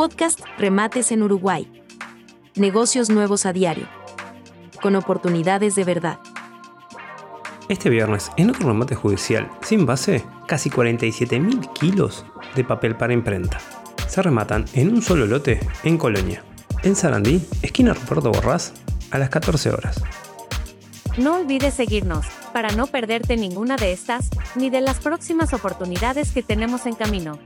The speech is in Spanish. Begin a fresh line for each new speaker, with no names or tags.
Podcast Remates en Uruguay. Negocios nuevos a diario. Con oportunidades de verdad.
Este viernes, en otro remate judicial sin base, casi 47.000 kilos de papel para imprenta. Se rematan en un solo lote en Colonia. En Sarandí, esquina Ruperto Borrás, a las 14 horas.
No olvides seguirnos, para no perderte ninguna de estas, ni de las próximas oportunidades que tenemos en camino.